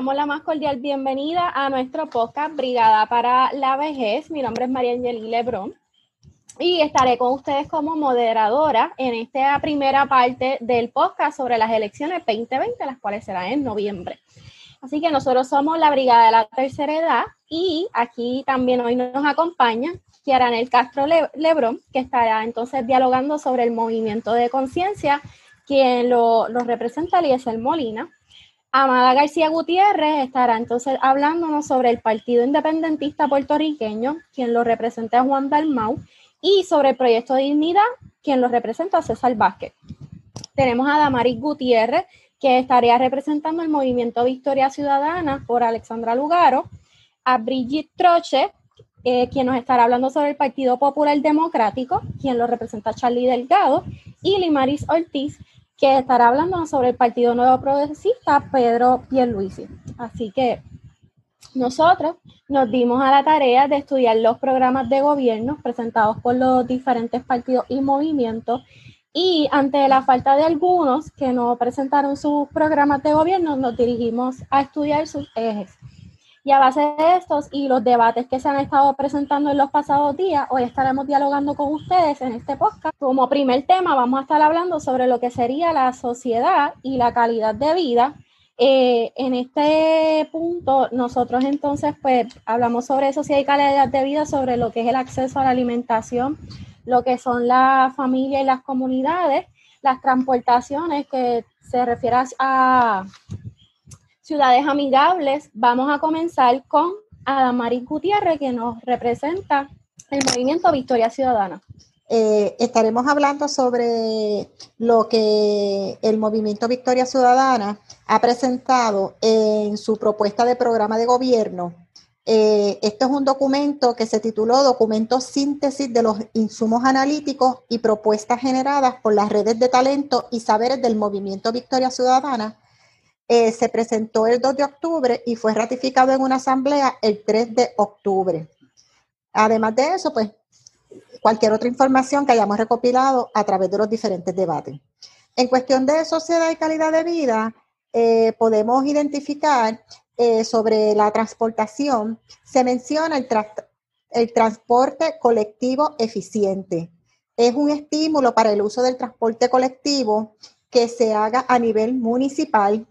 damos la más cordial bienvenida a nuestro podcast Brigada para la Vejez. Mi nombre es María Angeli Lebrón y estaré con ustedes como moderadora en esta primera parte del podcast sobre las elecciones 2020, las cuales serán en noviembre. Así que nosotros somos la Brigada de la Tercera Edad y aquí también hoy nos acompaña Kiaranel Castro Lebrón, que estará entonces dialogando sobre el movimiento de conciencia, quien lo, lo representa Eliezer Molina. Amada García Gutiérrez estará entonces hablándonos sobre el Partido Independentista Puertorriqueño, quien lo representa Juan Dalmau, y sobre el Proyecto de Dignidad, quien lo representa César Vázquez. Tenemos a Damaris Gutiérrez, que estaría representando el movimiento Victoria Ciudadana por Alexandra Lugaro, a Brigitte Troche, eh, quien nos estará hablando sobre el Partido Popular Democrático, quien lo representa Charlie Delgado, y Limaris Ortiz, que estará hablando sobre el Partido Nuevo Progresista, Pedro Pierluisi. Así que nosotros nos dimos a la tarea de estudiar los programas de gobierno presentados por los diferentes partidos y movimientos y ante la falta de algunos que no presentaron sus programas de gobierno, nos dirigimos a estudiar sus ejes. Y a base de estos y los debates que se han estado presentando en los pasados días, hoy estaremos dialogando con ustedes en este podcast. Como primer tema vamos a estar hablando sobre lo que sería la sociedad y la calidad de vida. Eh, en este punto, nosotros entonces pues hablamos sobre sociedad y calidad de vida, sobre lo que es el acceso a la alimentación, lo que son la familia y las comunidades, las transportaciones que se refiere a ciudades amigables, vamos a comenzar con Adamaris Gutiérrez, que nos representa el movimiento Victoria Ciudadana. Eh, estaremos hablando sobre lo que el movimiento Victoria Ciudadana ha presentado en su propuesta de programa de gobierno. Eh, este es un documento que se tituló Documento Síntesis de los Insumos Analíticos y Propuestas Generadas por las Redes de Talento y Saberes del Movimiento Victoria Ciudadana eh, se presentó el 2 de octubre y fue ratificado en una asamblea el 3 de octubre. Además de eso, pues cualquier otra información que hayamos recopilado a través de los diferentes debates. En cuestión de sociedad y calidad de vida, eh, podemos identificar eh, sobre la transportación, se menciona el, el transporte colectivo eficiente. Es un estímulo para el uso del transporte colectivo que se haga a nivel municipal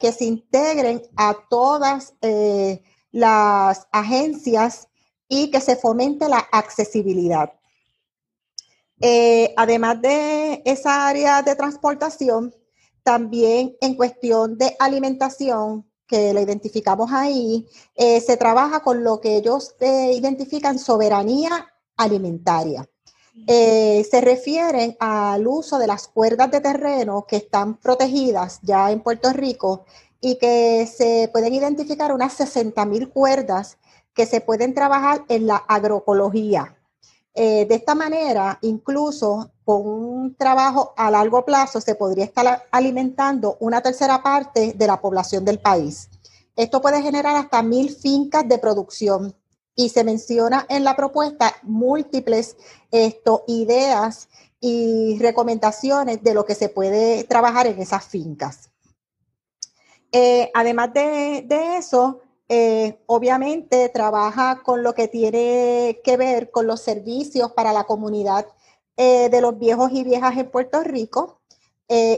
que se integren a todas eh, las agencias y que se fomente la accesibilidad. Eh, además de esa área de transportación, también en cuestión de alimentación, que la identificamos ahí, eh, se trabaja con lo que ellos identifican soberanía alimentaria. Eh, se refieren al uso de las cuerdas de terreno que están protegidas ya en Puerto Rico y que se pueden identificar unas 60 mil cuerdas que se pueden trabajar en la agroecología. Eh, de esta manera, incluso con un trabajo a largo plazo, se podría estar alimentando una tercera parte de la población del país. Esto puede generar hasta mil fincas de producción y se menciona en la propuesta múltiples esto, ideas y recomendaciones de lo que se puede trabajar en esas fincas. Eh, además de, eso, eh, obviamente trabaja con lo que tiene que ver con los servicios para la comunidad eh, de los viejos y viejas en Puerto Rico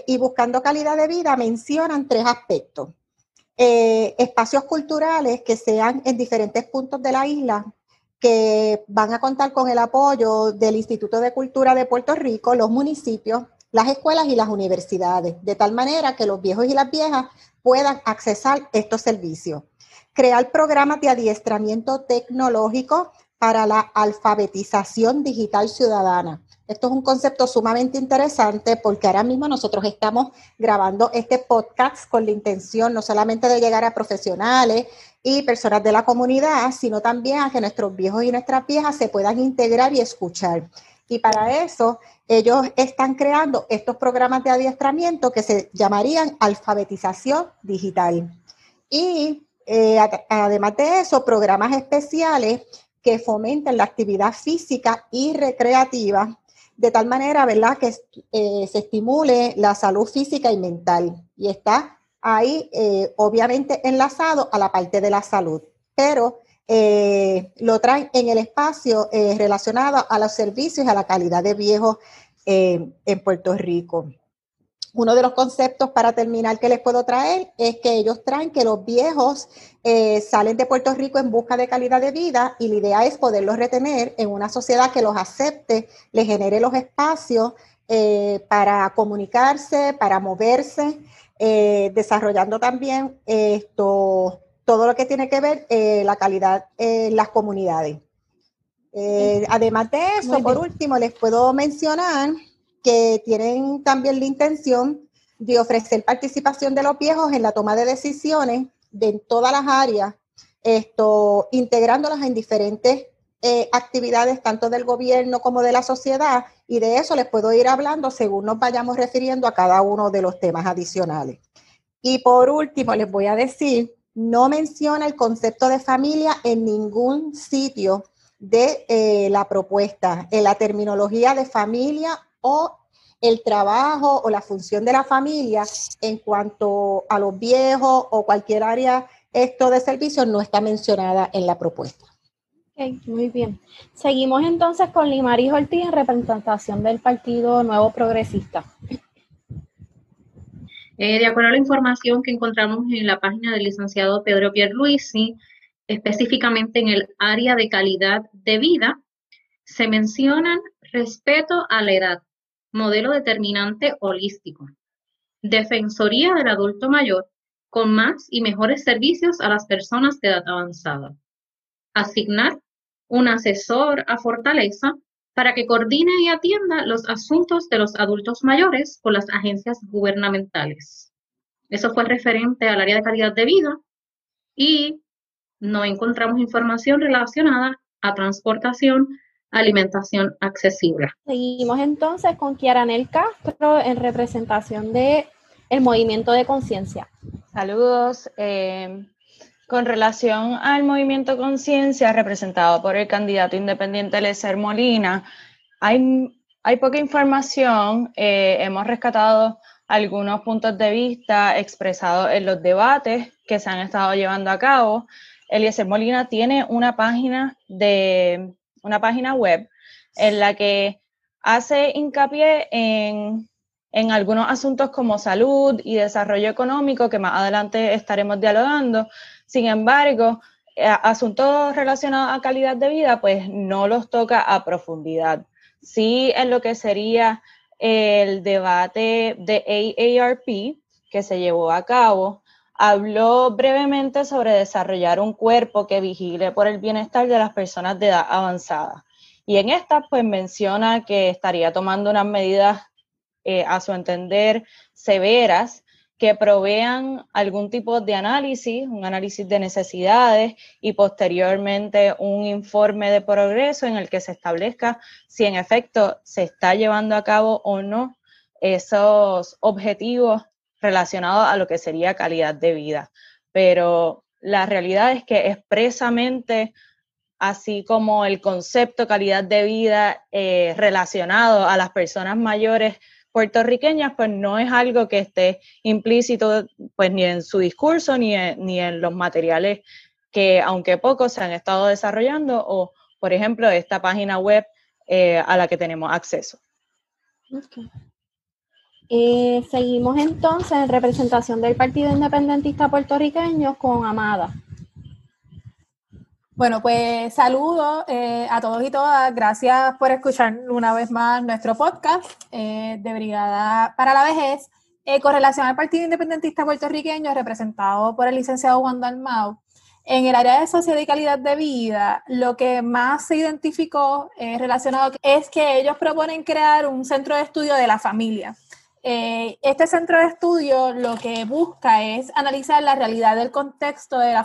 y buscando calidad de vida mencionan tres aspectos. Eh, espacios culturales que sean en diferentes puntos de la isla, que van a contar con el apoyo del Instituto de Cultura de Puerto Rico, los municipios, las escuelas y las universidades, de tal manera que los viejos y las viejas puedan accesar estos servicios. Crear programas de adiestramiento tecnológico para la alfabetización digital ciudadana. Esto es un concepto sumamente interesante porque ahora mismo nosotros estamos grabando este podcast con la intención no solamente de llegar a profesionales y personas de la comunidad, sino también a que nuestros viejos y nuestras viejas se puedan integrar y escuchar. Y para eso ellos están creando estos programas de adiestramiento que se llamarían alfabetización digital. Y eh, además de eso, programas especiales que fomenten la actividad física y recreativa de tal manera, ¿verdad?, que eh, se estimule la salud física y mental. Y está ahí eh, obviamente enlazado a la parte de la salud, pero eh, lo traen en el espacio relacionado a los servicios y a la calidad de viejos en Puerto Rico. Uno de los conceptos para terminar que les puedo traer es que ellos traen que los viejos salen de Puerto Rico en busca de calidad de vida y la idea es poderlos retener en una sociedad que los acepte, les genere los espacios para comunicarse, para moverse eh, desarrollando también esto, todo lo que tiene que ver eh, la calidad en las comunidades. Eh, además de eso, por último, les puedo mencionar que tienen también la intención de ofrecer participación de los viejos en la toma de decisiones de todas las áreas, esto, integrándolas en diferentes eh, actividades tanto del gobierno como de la sociedad y de eso les puedo ir hablando según nos vayamos refiriendo a cada uno de los temas adicionales. Y por último, les voy a decir, no menciona el concepto de familia en ningún sitio de eh, la propuesta, en la terminología de familia o el trabajo o la función de la familia en cuanto a los viejos o cualquier área esto de servicio no está mencionada en la propuesta muy bien. Seguimos entonces con Limaris Ortiz en representación del Partido Nuevo Progresista. Eh, de acuerdo a la información que encontramos en la página del licenciado Pedro Pierluisi, específicamente en el área de calidad de vida, se mencionan respeto a la edad, modelo determinante holístico, defensoría del adulto mayor con más y mejores servicios a las personas de edad avanzada, asignar un asesor a Fortaleza para que coordine y atienda los asuntos de los adultos mayores con las agencias gubernamentales. Eso fue referente al área de calidad de vida y no encontramos información relacionada a transportación, alimentación accesible. Seguimos entonces con Kiaranel Castro en representación de el Movimiento de Conciencia. Saludos. Eh, con relación al movimiento Conciencia, representado por el candidato independiente Lecer Molina, hay, hay poca información. Eh, hemos rescatado algunos puntos de vista expresados en los debates que se han estado llevando a cabo. Eliezer Molina tiene una página de una página web en la que hace hincapié en, en algunos asuntos como salud y desarrollo económico que más adelante estaremos dialogando, sin embargo, eh, asuntos relacionados a calidad de vida, pues no los toca a profundidad. Sí, en lo que sería el debate de AARP que se llevó a cabo, habló brevemente sobre desarrollar un cuerpo que vigile por el bienestar de las personas de edad avanzada. Y en esta, pues menciona que estaría tomando unas medidas, eh, a su entender, severas que provean algún tipo de análisis, un análisis de necesidades y posteriormente un informe de progreso en el que se establezca si en efecto se está llevando a cabo o no esos objetivos relacionados a lo que sería calidad de vida. Pero la realidad es que expresamente, así como el concepto calidad de vida eh, relacionado a las personas mayores puertorriqueñas, pues no es algo que esté implícito pues ni en su discurso ni en, ni en los materiales que, aunque pocos, se han estado desarrollando o, por ejemplo, esta página web eh, a la que tenemos acceso. Eh, seguimos entonces en representación del Partido Independentista Puertorriqueño con Amada. Bueno, pues saludos eh, a todos y todas. Gracias por escuchar una vez más nuestro podcast eh, de Brigada para la Vejez. Eh, con relación al Partido Independentista Puertorriqueño, representado por el licenciado Juan Dalmau, en el área de sociedad y calidad de vida, lo que más se identificó relacionado es que ellos proponen crear un centro de estudio de la familia. Eh, este centro de estudio lo que busca es analizar la realidad del contexto de la,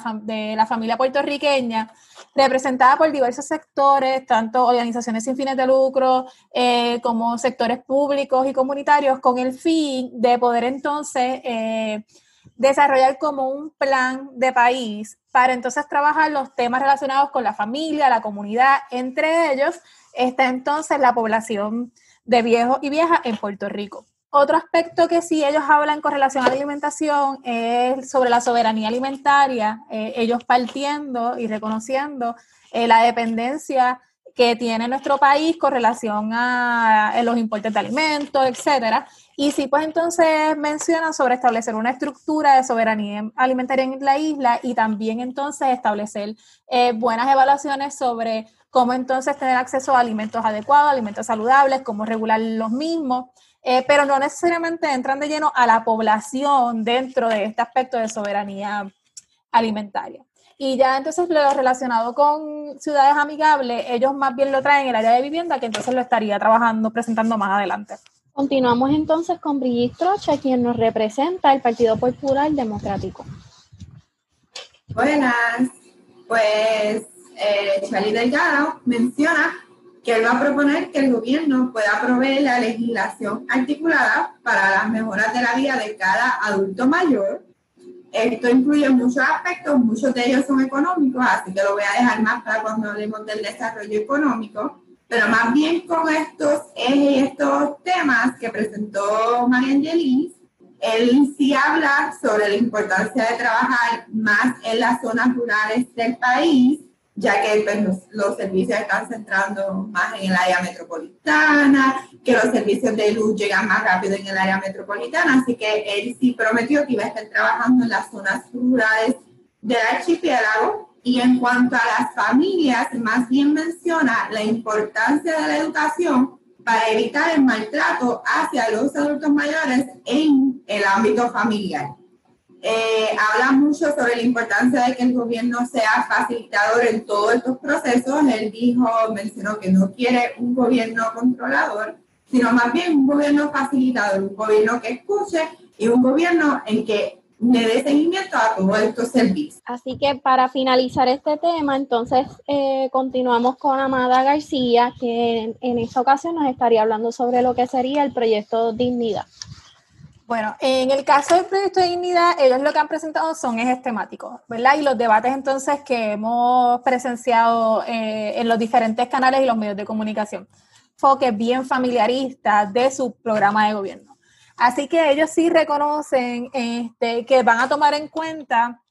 familia puertorriqueña, representada por diversos sectores, tanto organizaciones sin fines de lucro eh, como sectores públicos y comunitarios, con el fin de poder entonces eh, desarrollar como un plan de país para entonces trabajar los temas relacionados con la familia, la comunidad, entre ellos está entonces la población de viejos y viejas en Puerto Rico. Otro aspecto que sí ellos hablan con relación a la alimentación es sobre la soberanía alimentaria, eh, ellos partiendo y reconociendo eh, la dependencia que tiene nuestro país con relación a, a los importes de alimentos, etcétera, y sí, pues entonces mencionan sobre establecer una estructura de soberanía alimentaria en la isla y también entonces establecer eh, buenas evaluaciones sobre cómo entonces tener acceso a alimentos adecuados, alimentos saludables, cómo regular los mismos, eh, pero no necesariamente entran de lleno a la población dentro de este aspecto de soberanía alimentaria. Y ya entonces lo relacionado con ciudades amigables, ellos más bien lo traen en el área de vivienda, que entonces lo estaría trabajando, presentando más adelante. Continuamos entonces con Brigitte Trocha, quien nos representa el Partido Popular Democrático. Buenas, pues eh, Charlie Delgado menciona que él va a proponer que el gobierno pueda proveer la legislación articulada para las mejoras de la vida de cada adulto mayor. Esto incluye muchos aspectos, muchos de ellos son económicos, así que lo voy a dejar más para cuando hablemos del desarrollo económico pero más bien con estos estos temas que presentó María Angelis, él sí habla sobre la importancia de trabajar más en las zonas rurales del país, ya que pues, los, servicios están centrando más en el área metropolitana, que los servicios de luz llegan más rápido en el área metropolitana, así que él sí prometió que iba a estar trabajando en las zonas rurales del archipiélago y en cuanto a las familias, más bien menciona la importancia de la educación para evitar el maltrato hacia los adultos mayores en el ámbito familiar. Eh, habla mucho sobre la importancia de que el gobierno sea facilitador en todos estos procesos. Él dijo, mencionó que no quiere un gobierno controlador, sino más bien un gobierno facilitador, un gobierno que escuche y un gobierno en que me dé seguimiento a todos estos servicios. Así que para finalizar este tema, entonces eh, continuamos con Amada García, que en, esta ocasión nos estaría hablando sobre lo que sería el proyecto Dignidad. Bueno, en el caso del proyecto de dignidad, ellos lo que han presentado son ejes temáticos, ¿verdad? Y los debates entonces que hemos presenciado eh, en los diferentes canales y los medios de comunicación. Foque bien familiarista de su programa de gobierno. Así que ellos sí reconocen este, que van a tomar en cuenta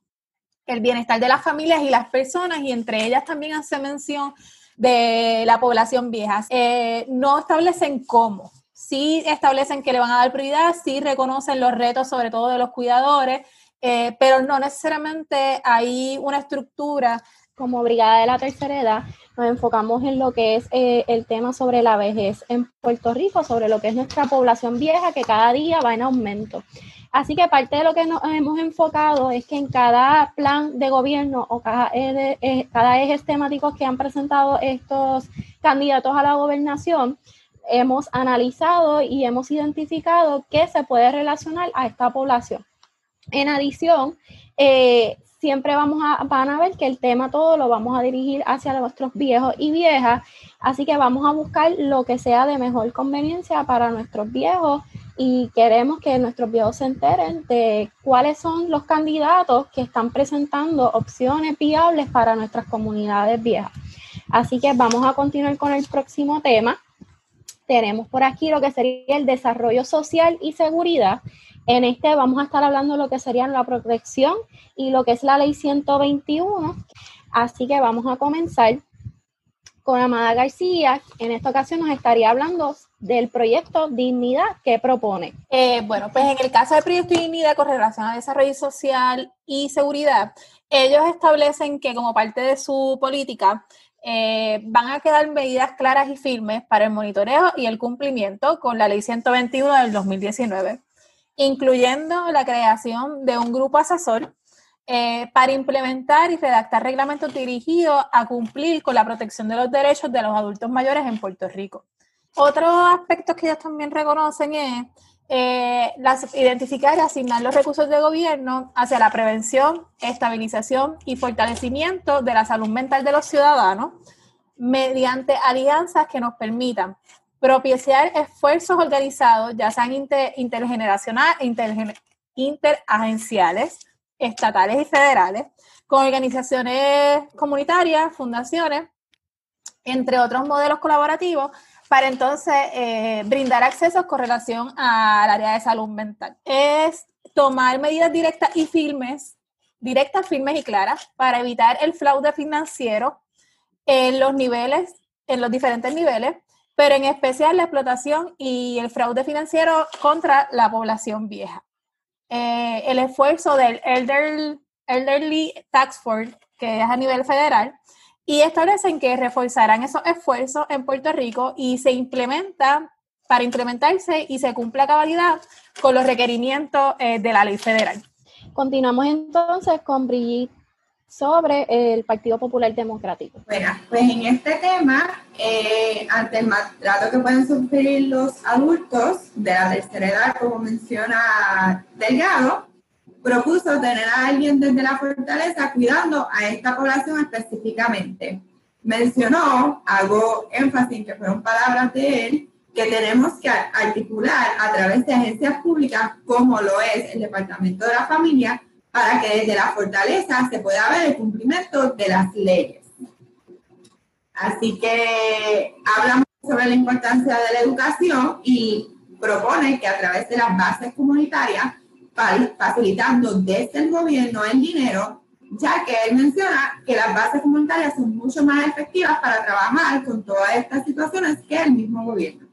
el bienestar de las familias y las personas y entre ellas también hace mención de la población vieja. Eh, no establecen cómo, sí establecen que le van a dar prioridad, sí reconocen los retos sobre todo de los cuidadores, eh, pero no necesariamente hay una estructura como Brigada de la Tercera Edad nos enfocamos en lo que es eh, el tema sobre la vejez en Puerto Rico, sobre lo que es nuestra población vieja que cada día va en aumento. Así que parte de lo que nos hemos enfocado es que en cada plan de gobierno o cada, eje, eh, cada eje temático que han presentado estos candidatos a la gobernación, hemos analizado y hemos identificado qué se puede relacionar a esta población. En adición, eh, siempre vamos a, van a ver que el tema todo lo vamos a dirigir hacia nuestros viejos y viejas, así que vamos a buscar lo que sea de mejor conveniencia para nuestros viejos y queremos que nuestros viejos se enteren de cuáles son los candidatos que están presentando opciones viables para nuestras comunidades viejas. Así que vamos a continuar con el próximo tema. Tenemos por aquí lo que sería el desarrollo social y seguridad en este vamos a estar hablando de lo que serían la protección y lo que es la ley 121. Así que vamos a comenzar con Amada García. En esta ocasión nos estaría hablando del proyecto Dignidad que propone. Eh, bueno, pues en el caso del proyecto Dignidad con relación a desarrollo social y seguridad, ellos establecen que como parte de su política eh, van a quedar medidas claras y firmes para el monitoreo y el cumplimiento con la ley 121 del 2019 incluyendo la creación de un grupo asesor eh, para implementar y redactar reglamentos dirigidos a cumplir con la protección de los derechos de los adultos mayores en Puerto Rico. Otro aspecto que ellos también reconocen es eh, identificar y asignar los recursos de gobierno hacia la prevención, estabilización y fortalecimiento de la salud mental de los ciudadanos mediante alianzas que nos permitan propiciar esfuerzos organizados, ya sean intergeneracionales, interagenciales, estatales y federales, con organizaciones comunitarias, fundaciones, entre otros modelos colaborativos, para entonces eh, brindar acceso con relación al área de salud mental. Es tomar medidas directas y firmes, directas, firmes y claras, para evitar el fraude financiero en los niveles, en los diferentes niveles, pero en especial la explotación y el fraude financiero contra la población vieja. Eh, el esfuerzo del Elderly Tax Force, que es a nivel federal, y establecen que reforzarán esos esfuerzos en Puerto Rico y se implementa para implementarse y se cumpla a cabalidad con los requerimientos eh, de la ley federal. Continuamos entonces con Brigitte sobre el Partido Popular Democrático. Bueno, pues en este tema, eh, ante el maltrato que pueden sufrir los adultos de la tercera edad, como menciona Delgado, propuso tener a alguien desde la fortaleza cuidando a esta población específicamente. Mencionó, hago énfasis que fueron palabras de él, que tenemos que articular a través de agencias públicas como lo es el Departamento de la Familia para que desde la fortaleza se pueda ver el cumplimiento de las leyes. Así que hablamos sobre la importancia de la educación y propone que a través de las bases comunitarias facilitando desde el gobierno el dinero, ya que él menciona que las bases comunitarias son mucho más efectivas para trabajar con todas estas situaciones que el mismo gobierno.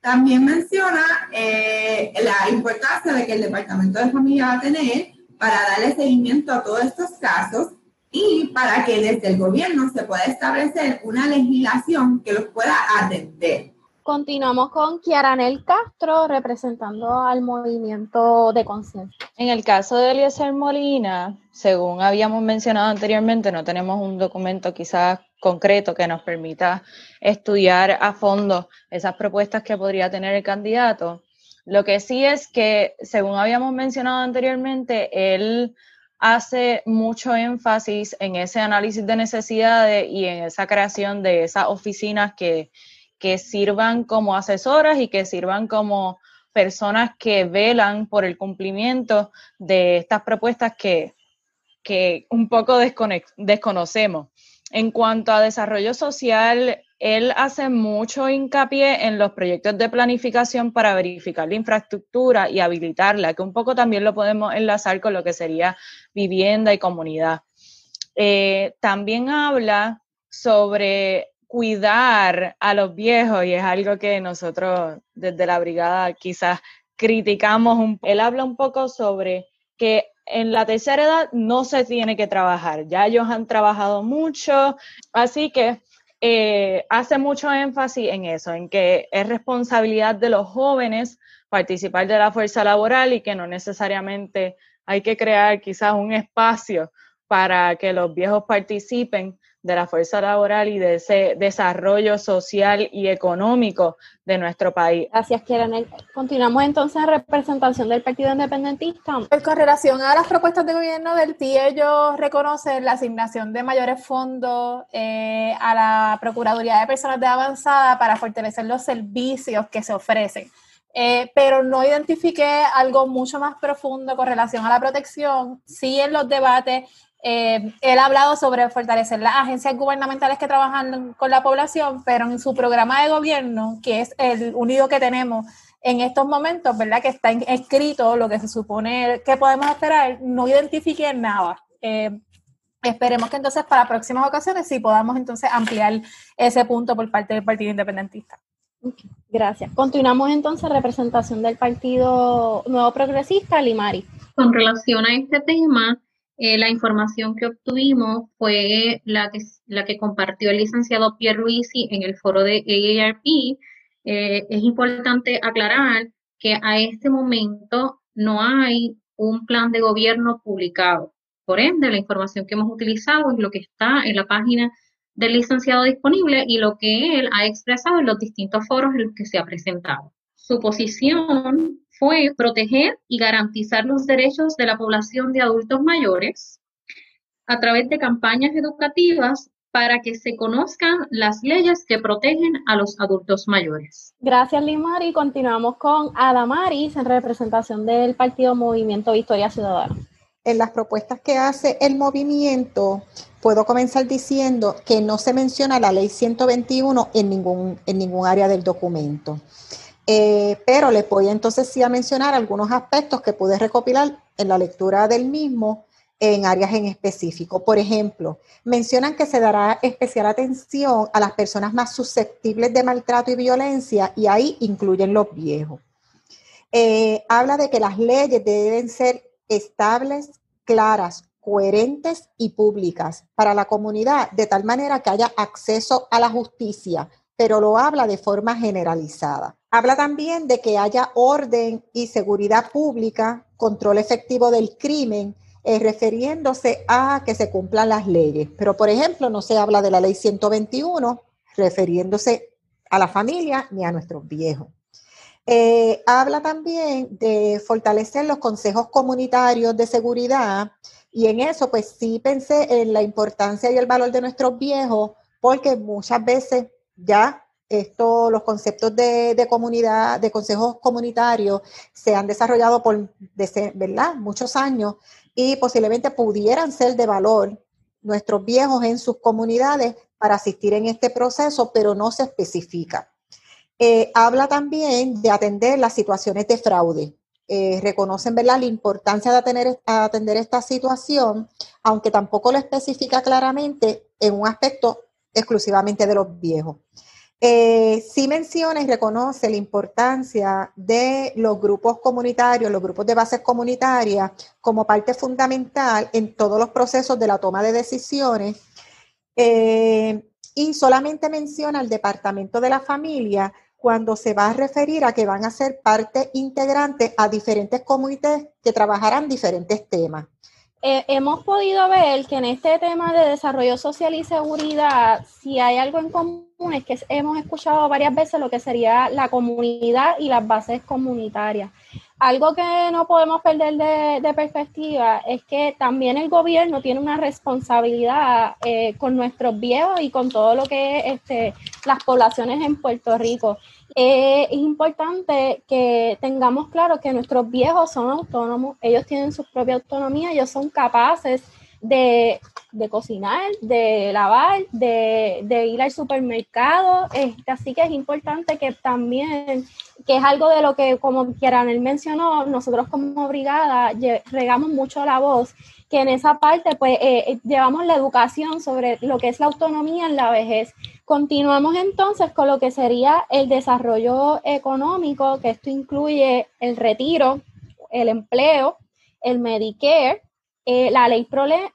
También menciona eh, la importancia de que el Departamento de Familia va a tener para darle seguimiento a todos estos casos y para que desde el gobierno se pueda establecer una legislación que los pueda atender. Continuamos con Kiaranel Castro representando al movimiento de conciencia. En el caso de Eliezer Molina, según habíamos mencionado anteriormente, no tenemos un documento quizás concreto que nos permita estudiar a fondo esas propuestas que podría tener el candidato. Lo que sí es que, según habíamos mencionado anteriormente, él hace mucho énfasis en ese análisis de necesidades y en esa creación de esas oficinas que que sirvan como asesoras y que sirvan como personas que velan por el cumplimiento de estas propuestas que, un poco desconocemos. En cuanto a desarrollo social, él hace mucho hincapié en los proyectos de planificación para verificar la infraestructura y habilitarla, que un poco también lo podemos enlazar con lo que sería vivienda y comunidad. Eh, también habla sobre cuidar a los viejos y es algo que nosotros desde la brigada quizás criticamos. Un, él habla un poco sobre que en la tercera edad no se tiene que trabajar, ya ellos han trabajado mucho, así que eh, hace mucho énfasis en eso, en que es responsabilidad de los jóvenes participar de la fuerza laboral y que no necesariamente hay que crear quizás un espacio para que los viejos participen de la fuerza laboral y de ese desarrollo social y económico de nuestro país. Gracias, Kieran. Continuamos entonces en representación del Partido Independentista. Pues con relación a las propuestas de gobierno del TI, ellos reconocen la asignación de mayores fondos eh, a la Procuraduría de Personas de Avanzada para fortalecer los servicios que se ofrecen. Eh, pero no identifiqué algo mucho más profundo con relación a la protección. Sí en los debates eh, él ha hablado sobre fortalecer las agencias gubernamentales que trabajan con la población, pero en su programa de gobierno, que es el único que tenemos en estos momentos, ¿verdad? Que está escrito lo que se supone que podemos esperar, no identifique nada. Eh, esperemos que entonces para próximas ocasiones sí podamos entonces ampliar ese punto por parte del Partido Independentista. Gracias. Continuamos entonces representación del Partido Nuevo Progresista, Limari. Con relación a este tema, eh, la información que obtuvimos fue la que, la que compartió el licenciado Pierre Luisi en el foro de AARP. Eh, es importante aclarar que a este momento no hay un plan de gobierno publicado. Por ende, la información que hemos utilizado es lo que está en la página del licenciado disponible y lo que él ha expresado en los distintos foros en los que se ha presentado. Su posición fue proteger y garantizar los derechos de la población de adultos mayores a través de campañas educativas para que se conozcan las leyes que protegen a los adultos mayores. Gracias, Limari. Continuamos con Adamaris en representación del Partido Movimiento Victoria Ciudadana. en las propuestas que hace el movimiento, puedo comenzar diciendo que no se menciona la ley 121 en ningún, en ningún área del documento. Eh, pero les voy entonces sí a mencionar algunos aspectos que pude recopilar en la lectura del mismo en áreas en específico. Por ejemplo, mencionan que se dará especial atención a las personas más susceptibles de maltrato y violencia y ahí incluyen los viejos. Eh, habla de que las leyes deben ser estables, claras, coherentes y públicas para la comunidad, de tal manera que haya acceso a la justicia, pero lo habla de forma generalizada. Habla también de que haya orden y seguridad pública, control efectivo del crimen, eh, refiriéndose a que se cumplan las leyes. Pero, por ejemplo, no se habla de la ley 121, refiriéndose a la familia ni a nuestros viejos. Eh, habla también de fortalecer los consejos comunitarios de seguridad y en eso pues sí pensé en la importancia y el valor de nuestros viejos porque muchas veces ya esto, los conceptos de, comunidad, de consejos comunitarios se han desarrollado por ¿verdad? muchos años y posiblemente pudieran ser de valor nuestros viejos en sus comunidades para asistir en este proceso, pero no se especifica. Eh, habla también de atender las situaciones de fraude. Eh, reconocen ¿verdad? la importancia de atender esta situación, aunque tampoco lo especifica claramente en un aspecto exclusivamente de los viejos. Eh, sí menciona y reconoce la importancia de los grupos comunitarios, los grupos de bases comunitarias, como parte fundamental en todos los procesos de la toma de decisiones. y solamente menciona el Departamento de la Familia cuando se va a referir a que van a ser parte integrante a diferentes comités que trabajarán diferentes temas. Eh, hemos podido ver que en este tema de desarrollo social y seguridad, si hay algo en común, es que hemos escuchado varias veces lo que sería la comunidad y las bases comunitarias. Algo que no podemos perder de, perspectiva es que también el gobierno tiene una responsabilidad eh, con nuestros viejos y con todo lo que es este, las poblaciones en Puerto Rico. Eh, es importante que tengamos claro que nuestros viejos son autónomos, ellos tienen su propia autonomía, ellos son capaces de, cocinar, de lavar, de, ir al supermercado. Este, así que es importante que también, que es algo de lo que, como él mencionó, nosotros como brigada regamos mucho la voz que en esa parte pues eh, eh, llevamos la educación sobre lo que es la autonomía en la vejez. Continuamos entonces con lo que sería el desarrollo económico, que esto incluye el retiro, el empleo, el Medicare, eh, la ley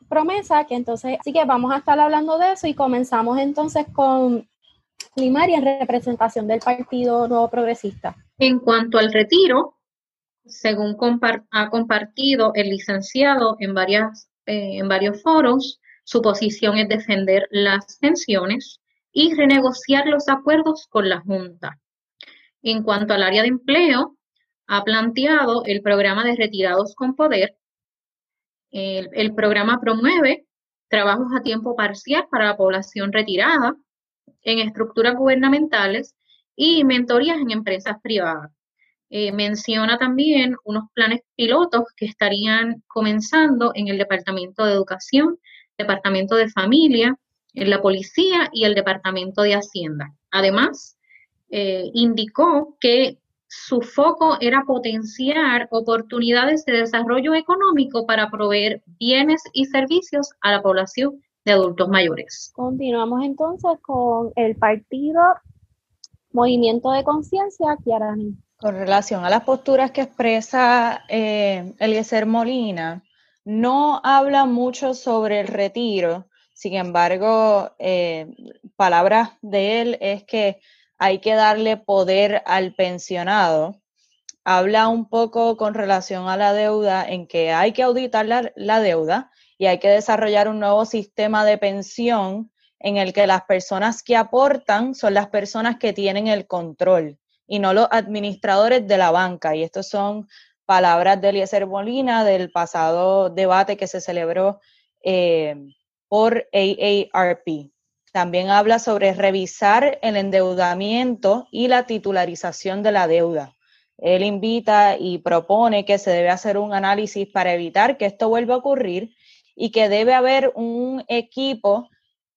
promesa, que entonces, sí que vamos a estar hablando de eso y comenzamos entonces con Limaria en representación del Partido Nuevo Progresista. En cuanto al retiro, según ha compartido el licenciado en, varias, eh, en varios foros, su posición es defender las pensiones y renegociar los acuerdos con la Junta. En cuanto al área de empleo, ha planteado el programa de retirados con poder. El, programa promueve trabajos a tiempo parcial para la población retirada en estructuras gubernamentales y mentorías en empresas privadas. Eh, menciona también unos planes pilotos que estarían comenzando en el Departamento de Educación, Departamento de Familia, en la Policía y el Departamento de Hacienda. Además, eh, indicó que su foco era potenciar oportunidades de desarrollo económico para proveer bienes y servicios a la población de adultos mayores. Continuamos entonces con el partido Movimiento de Conciencia, Kiarani. Con relación a las posturas que expresa eh, Eliezer Molina, no habla mucho sobre el retiro, sin embargo, eh, palabras de él es que hay que darle poder al pensionado. Habla un poco con relación a la deuda, en que hay que auditar la deuda y hay que desarrollar un nuevo sistema de pensión en el que las personas que aportan son las personas que tienen el control y no los administradores de la banca. Y estas son palabras de Eliezer Molina del pasado debate que se celebró eh, por AARP. También habla sobre revisar el endeudamiento y la titularización de la deuda. él invita y propone que se debe hacer un análisis para evitar que esto vuelva a ocurrir y que debe haber un equipo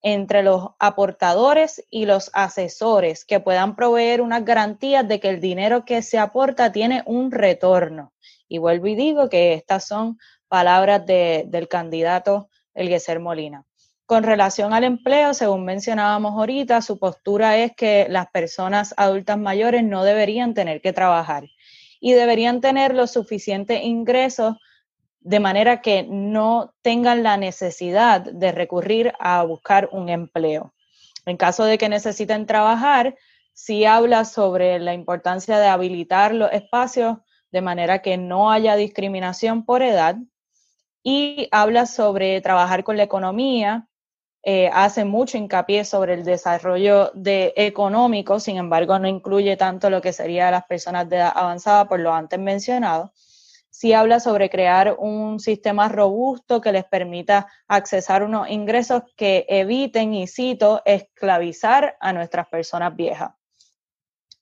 entre los aportadores y los asesores que puedan proveer unas garantías de que el dinero que se aporta tiene un retorno. Y vuelvo y digo que estas son palabras del candidato Elgueser Molina. Con relación al empleo, según mencionábamos ahorita, su postura es que las personas adultas mayores no deberían tener que trabajar y deberían tener los suficientes ingresos de manera que no tengan la necesidad de recurrir a buscar un empleo. En caso de que necesiten trabajar, sí habla sobre la importancia de habilitar los espacios de manera que no haya discriminación por edad y habla sobre trabajar con la economía, eh, hace mucho hincapié sobre el desarrollo de económico, sin embargo no incluye tanto lo que sería las personas de edad avanzada por lo antes mencionado. Sí habla sobre crear un sistema robusto que les permita accesar unos ingresos que eviten, y cito, esclavizar a nuestras personas viejas.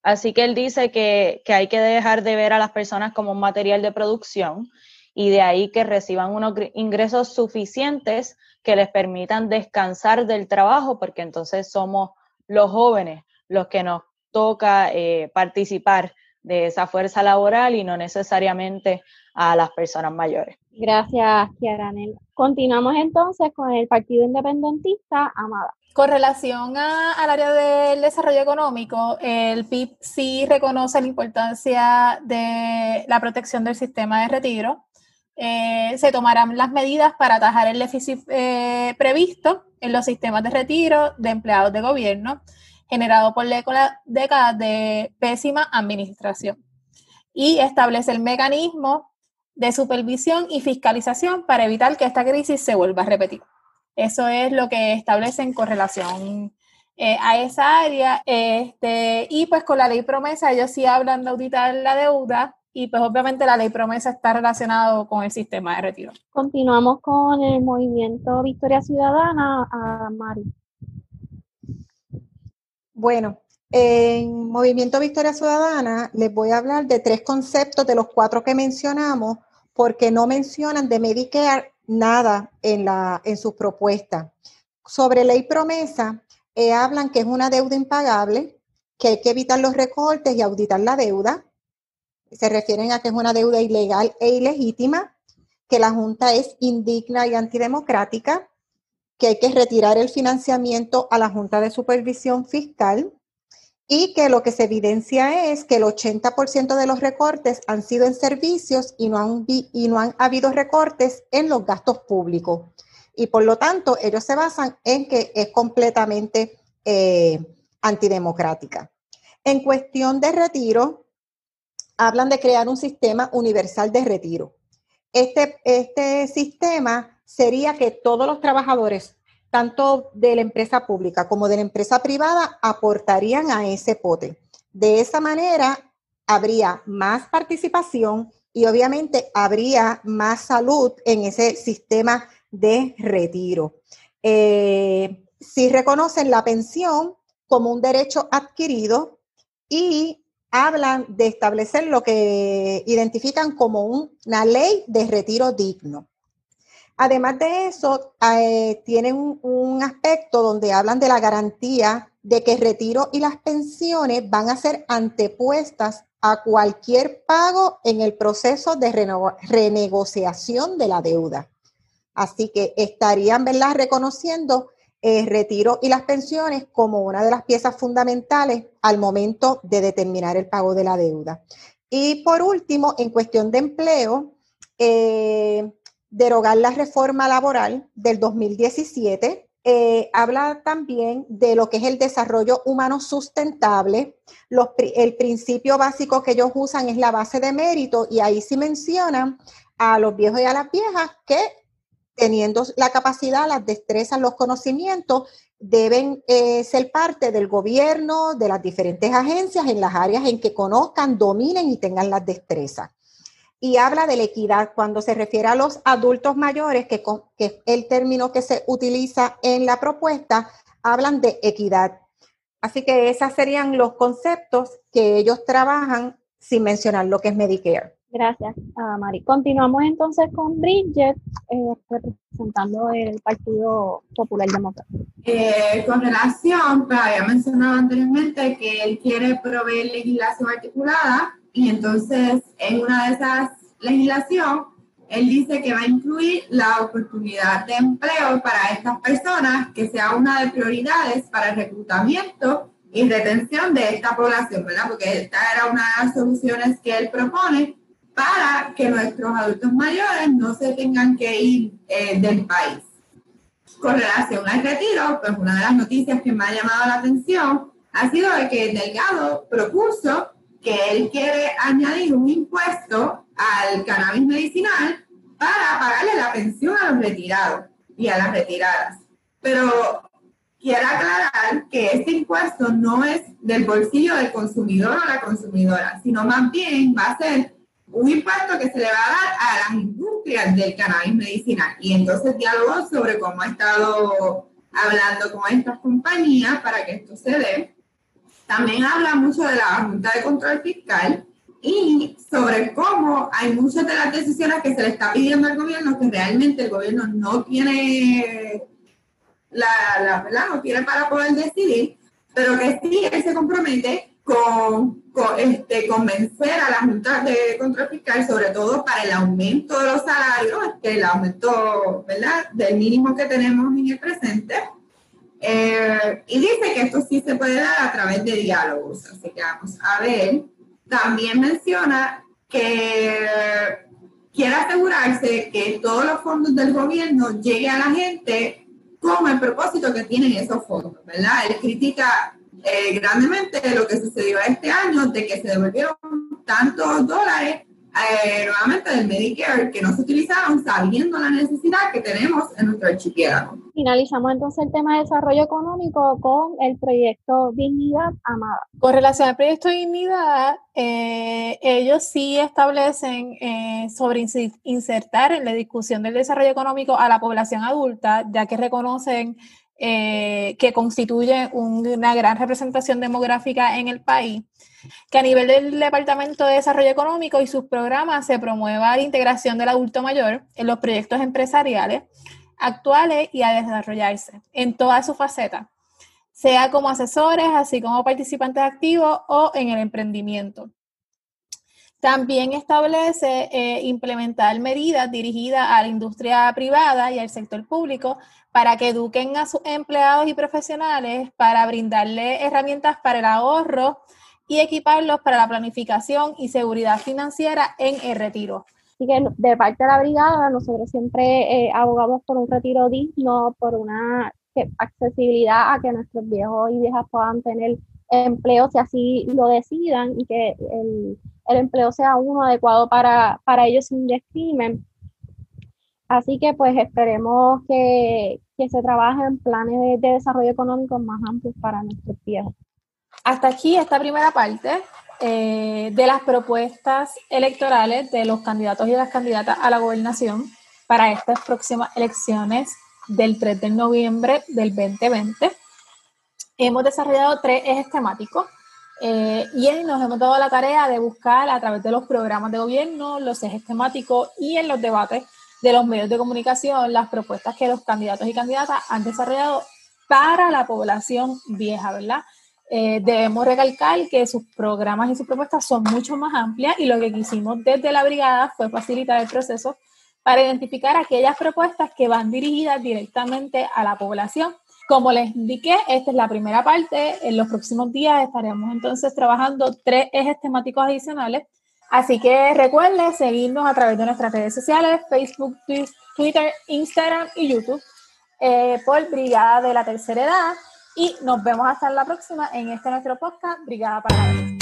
Así que él dice que, que hay que dejar de ver a las personas como un material de producción y de ahí que reciban unos ingresos suficientes que les permitan descansar del trabajo, porque entonces somos los jóvenes los que nos toca eh, participar de esa fuerza laboral y no necesariamente a las personas mayores. Gracias, Kiaranel. Continuamos entonces con el Partido Independentista, Amada. Con relación al área del desarrollo económico, el PIB sí reconoce la importancia de la protección del sistema de retiro eh, se tomarán las medidas para atajar el déficit eh, previsto en los sistemas de retiro de empleados de gobierno generado por décadas de pésima administración y establece el mecanismo de supervisión y fiscalización para evitar que esta crisis se vuelva a repetir. Eso es lo que establecen con relación eh, a esa área. Este, y pues con la ley promesa ellos sí hablan de auditar la deuda y pues obviamente la ley promesa está relacionado con el sistema de retiro. Continuamos con el movimiento Victoria Ciudadana a Mari. Bueno, en Movimiento Victoria Ciudadana les voy a hablar de tres conceptos de los cuatro que mencionamos, porque no mencionan de Medicare nada en, la, en sus propuestas. Sobre ley promesa, eh, hablan que es una deuda impagable, que hay que evitar los recortes y auditar la deuda, se refieren a que es una deuda ilegal e ilegítima, que la Junta es indigna y antidemocrática, que hay que retirar el financiamiento a la Junta de Supervisión Fiscal y que lo que se evidencia es que el 80% de los recortes han sido en servicios y no han, y no han habido recortes en los gastos públicos. Y por lo tanto, ellos se basan en que es completamente eh, antidemocrática. En cuestión de retiro, hablan de crear un sistema universal de retiro. Este, este sistema sería que todos los trabajadores, tanto de la empresa pública como de la empresa privada, aportarían a ese pote. De esa manera, habría más participación y obviamente habría más salud en ese sistema de retiro. Eh, si reconocen la pensión como un derecho adquirido y hablan de establecer lo que identifican como una ley de retiro digno. Además de eso, eh, tienen un, aspecto donde hablan de la garantía de que el retiro y las pensiones van a ser antepuestas a cualquier pago en el proceso de renegociación de la deuda. Así que estarían ¿verdad? reconociendo el retiro y las pensiones como una de las piezas fundamentales al momento de determinar el pago de la deuda. Y por último, en cuestión de empleo, eh, derogar la reforma laboral del 2017. Eh, habla también de lo que es el desarrollo humano sustentable. el principio básico que ellos usan es la base de mérito y ahí sí mencionan a los viejos y a las viejas que teniendo la capacidad, las destrezas, los conocimientos, deben eh, ser parte del gobierno, de las diferentes agencias en las áreas en que conozcan, dominen y tengan las destrezas. Y habla de la equidad cuando se refiere a los adultos mayores, que, que es el término que se utiliza en la propuesta, hablan de equidad. Así que esos serían los conceptos que ellos trabajan sin mencionar lo que es Medicare. Gracias, uh, Mari. Continuamos entonces con Bridget, eh, representando el Partido Popular Democrático. Eh, con relación, pues había mencionado anteriormente que él quiere proveer legislación articulada y entonces en una de esas legislación, él dice que va a incluir la oportunidad de empleo para estas personas, que sea una de prioridades para el reclutamiento y retención de esta población, ¿verdad? Porque esta era una de las soluciones que él propone para que nuestros adultos mayores no se tengan que ir eh, del país. Con relación al retiro, pues una de las noticias que me ha llamado la atención ha sido de que el Delgado propuso que él quiere añadir un impuesto al cannabis medicinal para pagarle la pensión a los retirados y a las retiradas. Pero quiero aclarar que este impuesto no es del bolsillo del consumidor o la consumidora, sino más bien va a ser un impuesto que se le va a dar a las industrias del cannabis medicinal. Y entonces diálogo sobre cómo ha estado hablando con estas compañías para que esto se dé. También habla mucho de la Junta de Control Fiscal y sobre cómo hay muchas de las decisiones que se le está pidiendo al gobierno que realmente el gobierno no tiene la, la ¿verdad? no tiene para poder decidir, pero que sí él se compromete con, este, convencer a la Junta de Control sobre todo para el aumento de los salarios, el aumento ¿verdad? del mínimo que tenemos en el presente. Eh, y dice que esto sí se puede dar a través de diálogos. Así que vamos a ver. También menciona que quiere asegurarse que todos los fondos del gobierno lleguen a la gente con el propósito que tienen esos fondos, ¿verdad? Él critica eh, grandemente lo que sucedió este año, de que se devolvieron tantos dólares eh, nuevamente del Medicare que no se utilizaron sabiendo la necesidad que tenemos en nuestro archipiélago. Finalizamos entonces el tema de desarrollo económico con el proyecto Dignidad Amada. Con relación al proyecto Dignidad, eh, ellos sí establecen sobre insertar en la discusión del desarrollo económico a la población adulta, ya que reconocen eh, que constituye una gran representación demográfica en el país, que a nivel del Departamento de Desarrollo Económico y sus programas se promueva la integración del adulto mayor en los proyectos empresariales actuales y a desarrollarse en todas sus facetas, sea como asesores, así como participantes activos o en el emprendimiento. También establece eh, implementar medidas dirigidas a la industria privada y al sector público para que eduquen a sus empleados y profesionales, para brindarle herramientas para el ahorro y equiparlos para la planificación y seguridad financiera en el retiro. Así que de parte de la brigada, nosotros siempre eh, abogamos por un retiro digno, por una accesibilidad a que nuestros viejos y viejas puedan tener empleo si así lo decidan y que el, el empleo sea uno adecuado para, para ellos sin discrimen. Así que pues esperemos que, se trabaje en planes de, desarrollo económico más amplios para nuestros viejos. Hasta aquí esta primera parte eh, de las propuestas electorales de los candidatos y las candidatas a la gobernación para estas próximas elecciones del 3 de noviembre del 2020. Hemos desarrollado tres ejes temáticos eh, y nos hemos dado la tarea de buscar a través de los programas de gobierno, los ejes temáticos y en los debates de los medios de comunicación las propuestas que los candidatos y candidatas han desarrollado para la población vieja, ¿verdad? Eh, debemos recalcar que sus programas y sus propuestas son mucho más amplias y lo que quisimos desde la brigada fue facilitar el proceso para identificar aquellas propuestas que van dirigidas directamente a la población. Como les indiqué, esta es la primera parte. En los próximos días estaremos entonces trabajando tres ejes temáticos adicionales Así que recuerden seguirnos a través de nuestras redes sociales, Facebook, Twitter, Instagram y YouTube eh, por Brigada de la Tercera Edad. Y nos vemos hasta la próxima en este nuestro podcast, Brigada para la